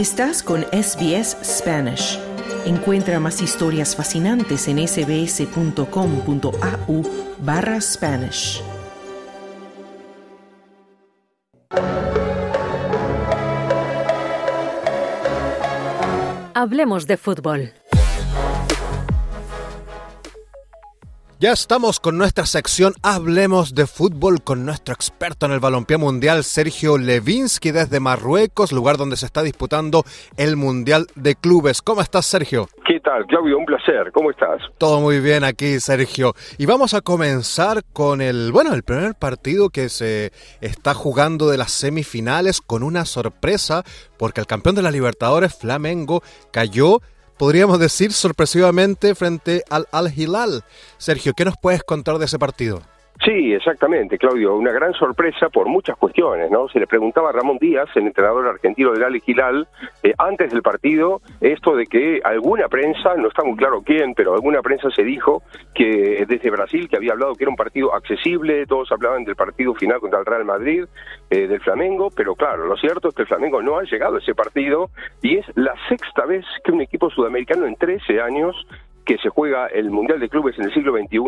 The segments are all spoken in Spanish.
Estás con SBS Spanish. Encuentra más historias fascinantes en sbs.com.au barra Spanish. Hablemos de fútbol. Ya estamos con nuestra sección Hablemos de fútbol con nuestro experto en el balompié mundial Sergio Levinsky desde Marruecos, lugar donde se está disputando el Mundial de Clubes. ¿Cómo estás, Sergio? ¿Qué tal, Claudio? Un placer. ¿Cómo estás? Todo muy bien aquí, Sergio. Y vamos a comenzar con el, bueno, el primer partido que se está jugando de las semifinales con una sorpresa porque el campeón de la Libertadores, Flamengo, cayó podríamos decir, sorpresivamente frente al Al-Hilal. Sergio, ¿qué nos puedes contar de ese partido? Sí, exactamente, Claudio. Una gran sorpresa por muchas cuestiones, ¿no? Se le preguntaba a Ramón Díaz, el entrenador argentino del Ale Gilal, eh, antes del partido, esto de que alguna prensa, no está muy claro quién, pero alguna prensa se dijo que desde Brasil, que había hablado que era un partido accesible, todos hablaban del partido final contra el Real Madrid, eh, del Flamengo, pero claro, lo cierto es que el Flamengo no ha llegado a ese partido y es la sexta vez que un equipo sudamericano en 13 años que se juega el Mundial de Clubes en el siglo XXI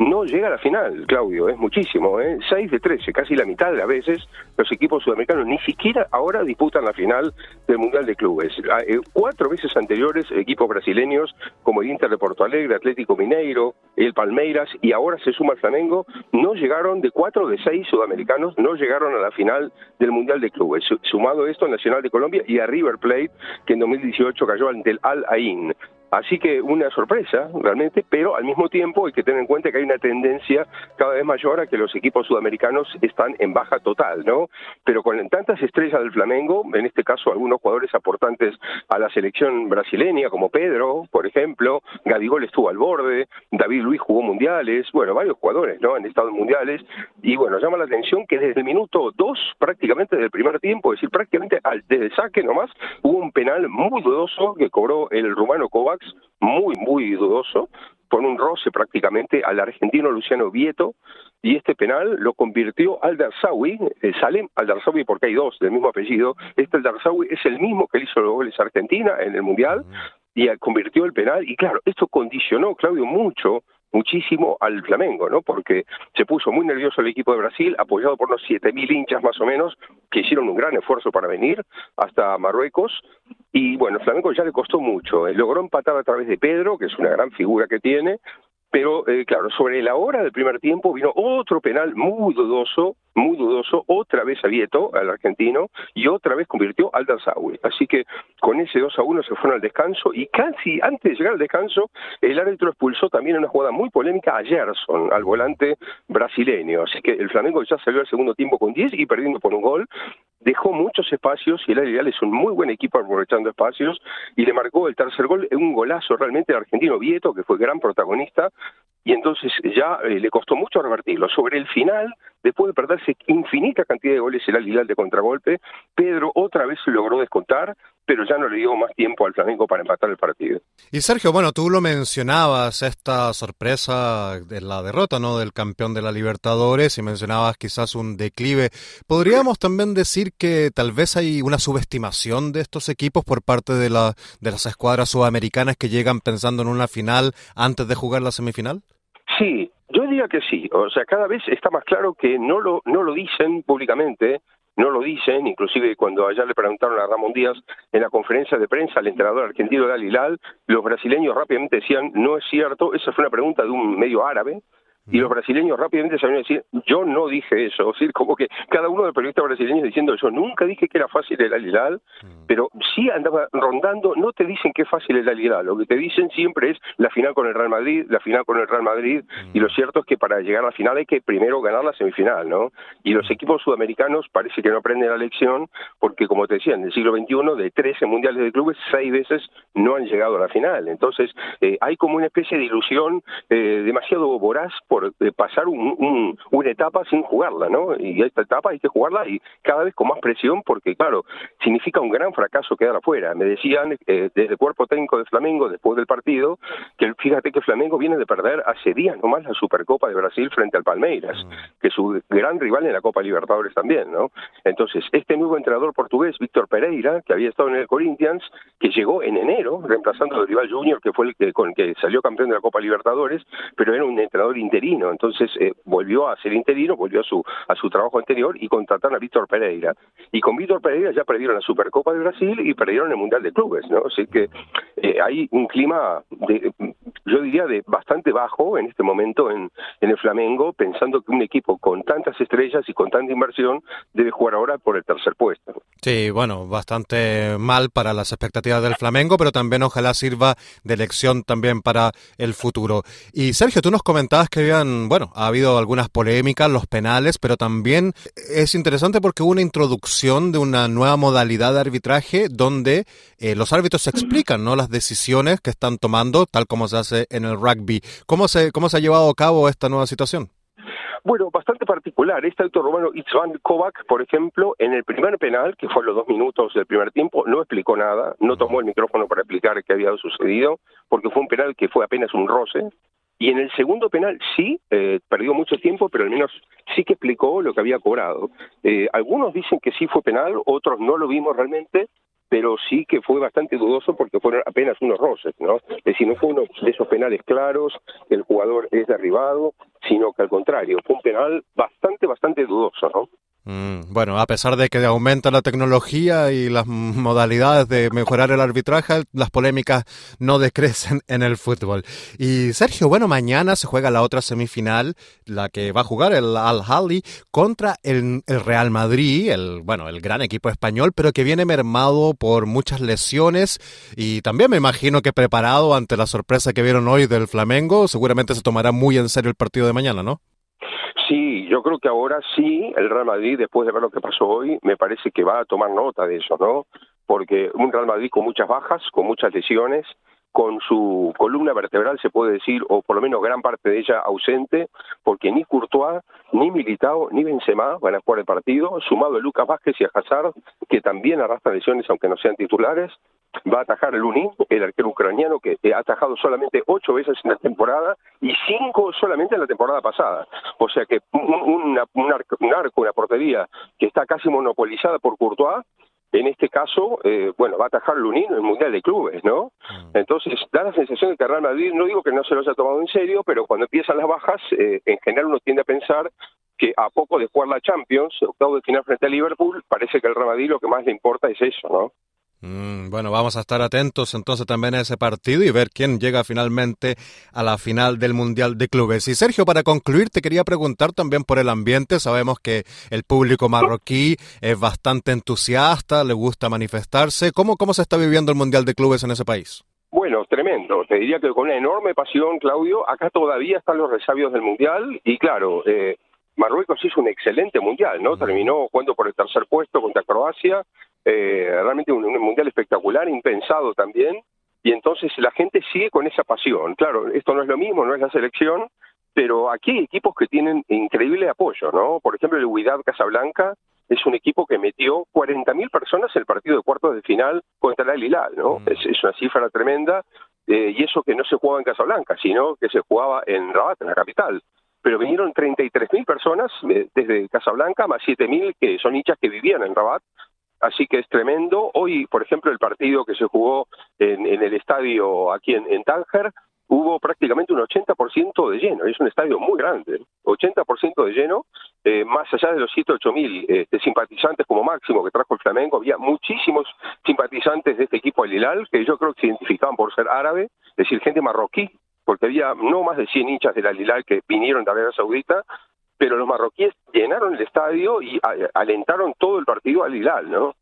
no llega a la final, Claudio, es muchísimo, ¿eh? 6 de 13, casi la mitad de las veces los equipos sudamericanos ni siquiera ahora disputan la final del Mundial de Clubes. Ah, eh, cuatro veces anteriores equipos brasileños como el Inter de Porto Alegre, Atlético Mineiro, el Palmeiras y ahora se suma el Flamengo, no llegaron de cuatro de seis sudamericanos, no llegaron a la final del Mundial de Clubes. Sumado esto al Nacional de Colombia y a River Plate, que en 2018 cayó ante el Al Ain. Así que una sorpresa realmente, pero al mismo tiempo hay que tener en cuenta que hay una tendencia cada vez mayor a que los equipos sudamericanos están en baja total, ¿no? Pero con tantas estrellas del Flamengo, en este caso algunos jugadores aportantes a la selección brasileña, como Pedro, por ejemplo, Gabigol estuvo al borde, David Luis jugó mundiales, bueno, varios jugadores, ¿no? Han estado en mundiales, y bueno, llama la atención que desde el minuto dos, prácticamente desde el primer tiempo, es decir, prácticamente desde el saque nomás, hubo un penal muy dudoso que cobró el rumano Kovac muy, muy dudoso, por un roce prácticamente al argentino Luciano Vieto, y este penal lo convirtió al Darsawi, eh, Salem al Darsawi porque hay dos del mismo apellido, este al Darsawi es el mismo que hizo los goles a Argentina en el Mundial, y convirtió el penal, y claro, esto condicionó, Claudio, mucho muchísimo al Flamengo, ¿no? Porque se puso muy nervioso el equipo de Brasil, apoyado por unos 7.000 hinchas más o menos, que hicieron un gran esfuerzo para venir hasta Marruecos. Y bueno, el Flamengo ya le costó mucho. Eh, logró empatar a través de Pedro, que es una gran figura que tiene, pero eh, claro, sobre la hora del primer tiempo vino otro penal muy dudoso, muy dudoso, otra vez a Vieto, al argentino, y otra vez convirtió al Darzawi. Así que con ese 2 a 1 se fueron al descanso y casi antes de llegar al descanso, el árbitro expulsó también una jugada muy polémica a Gerson, al volante brasileño. Así que el Flamengo ya salió al segundo tiempo con 10 y perdiendo por un gol. Dejó muchos espacios y el Arial es un muy buen equipo aprovechando espacios y le marcó el tercer gol, un golazo realmente al argentino Vieto, que fue gran protagonista, y entonces ya eh, le costó mucho revertirlo. Sobre el final, después de perderse infinita cantidad de goles el Al de contragolpe, Pedro otra vez logró descontar, pero ya no le dio más tiempo al Flamengo para empatar el partido. Y Sergio, bueno, tú lo mencionabas, esta sorpresa de la derrota ¿no? del campeón de la Libertadores y mencionabas quizás un declive. ¿Podríamos también decir que tal vez hay una subestimación de estos equipos por parte de, la, de las escuadras sudamericanas que llegan pensando en una final antes de jugar la semifinal? Sí, yo diría que sí. O sea, cada vez está más claro que no lo, no lo dicen públicamente, no lo dicen, inclusive cuando allá le preguntaron a Ramón Díaz en la conferencia de prensa al entrenador argentino de Alilal, los brasileños rápidamente decían, no es cierto, esa fue una pregunta de un medio árabe, y los brasileños rápidamente sabían decir, yo no dije eso, es decir, como que cada uno de los periodistas brasileños diciendo, yo nunca dije que era fácil el Alilal, pero sí andaba rondando, no te dicen que es fácil el Alilal, lo que te dicen siempre es la final con el Real Madrid, la final con el Real Madrid, y lo cierto es que para llegar a la final hay que primero ganar la semifinal, ¿no? Y los equipos sudamericanos parece que no aprenden la lección, porque como te decía, en el siglo XXI, de 13 mundiales de clubes, seis veces no han llegado a la final, entonces eh, hay como una especie de ilusión eh, demasiado voraz por eh, pasar una etapa sin jugarla, ¿no? Y esta etapa hay que jugarla y cada vez con más presión porque, claro, significa un gran fracaso quedar afuera. Me decían eh, desde el cuerpo técnico de Flamengo, después del partido, que fíjate que Flamengo viene de perder hace días nomás la Supercopa de Brasil frente al Palmeiras, mm. que es su gran rival en la Copa Libertadores también, ¿no? Entonces, este nuevo entrenador portugués, Víctor Pereira, que había estado en el Corinthians, que llegó en enero, reemplazando a Rival Junior, que fue el que, con el que salió campeón de la Copa Libertadores, pero era un entrenador interino, entonces eh, volvió a ser interino, volvió a su, a su trabajo anterior y contrataron a Víctor Pereira. Y con Víctor Pereira ya perdieron la Supercopa de Brasil y perdieron el Mundial de Clubes, ¿no? Así que eh, hay un clima, de, yo diría, de bastante bajo en este momento en, en el Flamengo, pensando que un equipo con tantas estrellas y con tanta inversión debe jugar ahora por el tercer puesto. Sí, bueno, bastante mal para las expectativas del Flamengo, pero también ojalá sirva de lección también para el futuro. Y Sergio, tú nos comentabas que bueno, ha habido algunas polémicas, los penales, pero también es interesante porque hubo una introducción de una nueva modalidad de arbitraje donde eh, los árbitros explican, ¿no? Las decisiones que están tomando, tal como se hace en el rugby. ¿Cómo se, cómo se ha llevado a cabo esta nueva situación? Bueno, bastante particular. Este autor romano Itzvan Kovac, por ejemplo, en el primer penal, que fue a los dos minutos del primer tiempo, no explicó nada, no tomó el micrófono para explicar qué había sucedido, porque fue un penal que fue apenas un roce. Y en el segundo penal sí, eh, perdió mucho tiempo, pero al menos sí que explicó lo que había cobrado. Eh, algunos dicen que sí fue penal, otros no lo vimos realmente, pero sí que fue bastante dudoso porque fueron apenas unos roces, ¿no? Es decir, no fue uno de esos penales claros, el jugador es derribado, sino que al contrario, fue un penal bastante, bastante dudoso, ¿no? Mm, bueno, a pesar de que aumenta la tecnología y las modalidades de mejorar el arbitraje, las polémicas no decrecen en el fútbol. Y Sergio, bueno, mañana se juega la otra semifinal, la que va a jugar el Al Hali contra el, el, Real Madrid, el bueno, el gran equipo español, pero que viene mermado por muchas lesiones y también me imagino que preparado ante la sorpresa que vieron hoy del Flamengo, seguramente se tomará muy en serio el partido de mañana, ¿no? Sí, yo creo que ahora sí, el Real Madrid, después de ver lo que pasó hoy, me parece que va a tomar nota de eso, ¿no? Porque un Real Madrid con muchas bajas, con muchas lesiones, con su columna vertebral, se puede decir, o por lo menos gran parte de ella ausente, porque ni Courtois, ni Militao, ni Benzema van a jugar el partido, sumado a Lucas Vázquez y a Hazard, que también arrastran lesiones aunque no sean titulares, va a atajar Lunin, el arquero ucraniano que ha atajado solamente ocho veces en la temporada y cinco solamente en la temporada pasada. O sea que un, un arco, una portería que está casi monopolizada por Courtois, en este caso, eh, bueno, va a atajar Lunin en el Mundial de Clubes, ¿no? Mm. Entonces, da la sensación de que Real Madrid, no digo que no se lo haya tomado en serio, pero cuando empiezan las bajas, eh, en general uno tiende a pensar que a poco de jugar la Champions, octavo de final frente a Liverpool, parece que el Real Madrid lo que más le importa es eso, ¿no? Mm, bueno, vamos a estar atentos entonces también a ese partido y ver quién llega finalmente a la final del Mundial de Clubes. Y Sergio, para concluir, te quería preguntar también por el ambiente. Sabemos que el público marroquí es bastante entusiasta, le gusta manifestarse. ¿Cómo, cómo se está viviendo el Mundial de Clubes en ese país? Bueno, tremendo. Te diría que con una enorme pasión, Claudio. Acá todavía están los resabios del Mundial y claro, eh, Marruecos hizo un excelente Mundial, ¿no? Terminó jugando por el tercer puesto contra Croacia eh, realmente un, mundial espectacular, impensado también, y entonces la gente sigue con esa pasión. Claro, esto no es lo mismo, no es la selección, pero aquí hay equipos que tienen increíble apoyo, ¿no? Por ejemplo, el Huidad Casablanca es un equipo que metió 40.000 personas en el partido de cuartos de final contra el Hilal, ¿no? Mm. Es, una cifra tremenda, eh, y eso que no se jugaba en Casablanca, sino que se jugaba en Rabat, en la capital pero vinieron 33.000 personas eh, desde Casablanca, más 7.000 que son hinchas que vivían en Rabat, así que es tremendo. Hoy, por ejemplo, el partido que se jugó en, el estadio aquí en, Tánger, hubo prácticamente un 80% de lleno, es un estadio muy grande, 80% de lleno, eh, más allá de los 108 mil este, simpatizantes como máximo que trajo el Flamengo, había muchísimos simpatizantes de este equipo al Hilal, que yo creo que se identificaban por ser árabe, es decir, gente marroquí, porque había no más de 100 hinchas del Al que vinieron de Arabia Saudita, pero los marroquíes llenaron el estadio y alentaron todo el partido al Hilal, ¿no?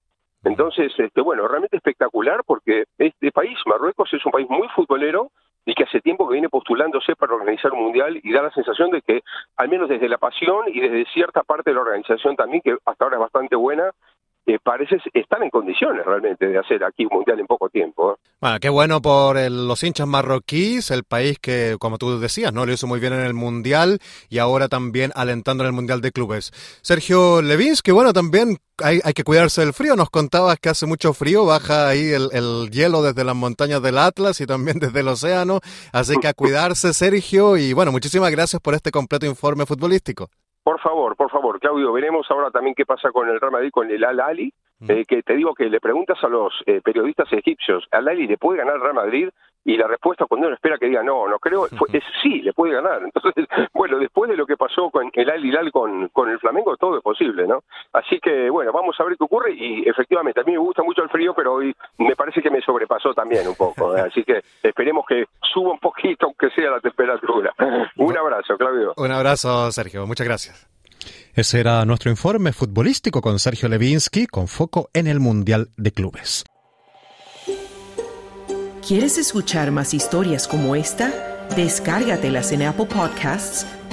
Entonces, este, bueno, realmente espectacular porque este país, Marruecos, es un país muy futbolero y que hace tiempo que viene postulándose para organizar un mundial y da la sensación de que, al menos desde la pasión y desde cierta parte de la organización también, que hasta ahora es bastante buena, parece están en condiciones realmente de hacer aquí un mundial en poco tiempo. ¿eh? Bueno, qué bueno por los hinchas marroquíes, el país que, como tú decías, no lo hizo muy bien en el mundial y ahora también alentando en el mundial de clubes. Sergio Levinsky, bueno, también hay, hay, que cuidarse del frío. Nos contabas que hace mucho frío, baja ahí el, el, hielo desde las montañas del Atlas y también desde el océano. Así que a cuidarse, Sergio. Y bueno, muchísimas gracias por este completo informe futbolístico. Por favor, por favor, Claudio, veremos ahora también qué pasa con el Real Madrid, con el Al-Ali, eh, que te digo que le preguntas a los eh, periodistas egipcios, ¿Al-Ali le puede ganar el Real Madrid? y la respuesta cuando uno espera que diga no, no creo, es sí, le puede ganar. Entonces, bueno, después de lo con el Al Hilal con, con el Flamengo, todo es posible, ¿no? Así que, bueno, vamos a ver qué ocurre y efectivamente, a mí me gusta mucho el frío, pero hoy me parece que me sobrepasó también un poco. ¿eh? Así que esperemos que suba un poquito, aunque sea la temperatura. Un abrazo, Claudio. Un abrazo, Sergio. Muchas gracias. Ese era nuestro informe futbolístico con Sergio Levinsky, con foco en el Mundial de Clubes. ¿Quieres escuchar más historias como esta? Descárgatelas en Apple Podcasts,